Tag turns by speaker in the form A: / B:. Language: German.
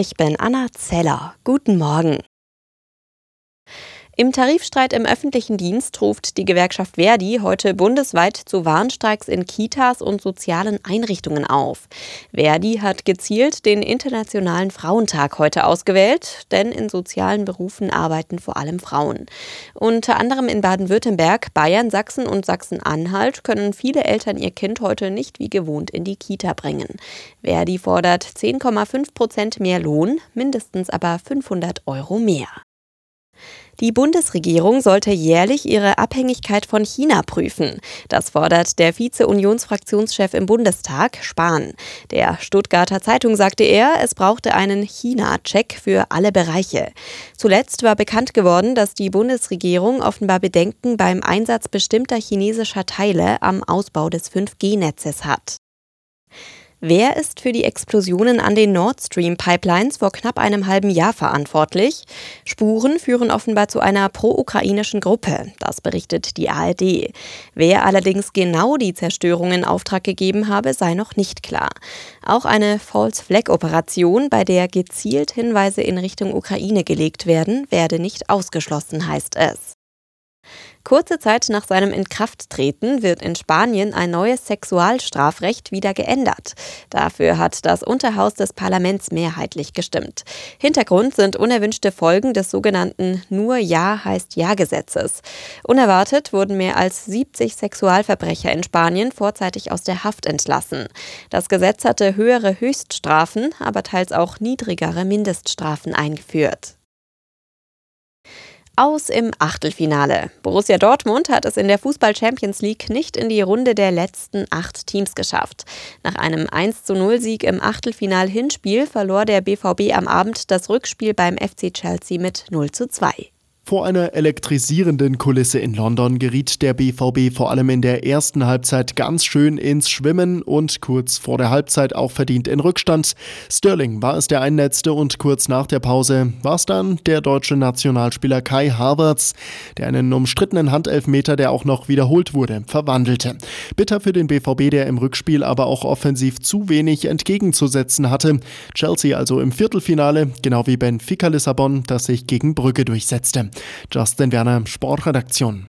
A: Ich bin Anna Zeller. Guten Morgen. Im Tarifstreit im öffentlichen Dienst ruft die Gewerkschaft Verdi heute bundesweit zu Warnstreiks in Kitas und sozialen Einrichtungen auf. Verdi hat gezielt den Internationalen Frauentag heute ausgewählt, denn in sozialen Berufen arbeiten vor allem Frauen. Unter anderem in Baden-Württemberg, Bayern, Sachsen und Sachsen-Anhalt können viele Eltern ihr Kind heute nicht wie gewohnt in die Kita bringen. Verdi fordert 10,5 Prozent mehr Lohn, mindestens aber 500 Euro mehr. Die Bundesregierung sollte jährlich ihre Abhängigkeit von China prüfen. Das fordert der Vize-Unionsfraktionschef im Bundestag, Spahn. Der Stuttgarter Zeitung sagte er, es brauchte einen China-Check für alle Bereiche. Zuletzt war bekannt geworden, dass die Bundesregierung offenbar Bedenken beim Einsatz bestimmter chinesischer Teile am Ausbau des 5G-Netzes hat. Wer ist für die Explosionen an den Nord Stream Pipelines vor knapp einem halben Jahr verantwortlich? Spuren führen offenbar zu einer pro-ukrainischen Gruppe, das berichtet die ARD. Wer allerdings genau die Zerstörung in Auftrag gegeben habe, sei noch nicht klar. Auch eine False Flag Operation, bei der gezielt Hinweise in Richtung Ukraine gelegt werden, werde nicht ausgeschlossen, heißt es. Kurze Zeit nach seinem Inkrafttreten wird in Spanien ein neues Sexualstrafrecht wieder geändert. Dafür hat das Unterhaus des Parlaments mehrheitlich gestimmt. Hintergrund sind unerwünschte Folgen des sogenannten Nur Ja heißt Ja Gesetzes. Unerwartet wurden mehr als 70 Sexualverbrecher in Spanien vorzeitig aus der Haft entlassen. Das Gesetz hatte höhere Höchststrafen, aber teils auch niedrigere Mindeststrafen eingeführt aus im Achtelfinale. Borussia Dortmund hat es in der Fußball Champions League nicht in die Runde der letzten acht Teams geschafft. Nach einem 1:0 Sieg im Achtelfinal-Hinspiel verlor der BVB am Abend das Rückspiel beim FC Chelsea mit 0:2.
B: Vor einer elektrisierenden Kulisse in London geriet der BVB vor allem in der ersten Halbzeit ganz schön ins Schwimmen und kurz vor der Halbzeit auch verdient in Rückstand. Sterling war es der Einnetzte und kurz nach der Pause war es dann der deutsche Nationalspieler Kai Havertz, der einen umstrittenen Handelfmeter, der auch noch wiederholt wurde, verwandelte. Bitter für den BVB, der im Rückspiel aber auch offensiv zu wenig entgegenzusetzen hatte. Chelsea also im Viertelfinale, genau wie Benfica Lissabon, das sich gegen Brügge durchsetzte. Justin Werner, Sportredaktion.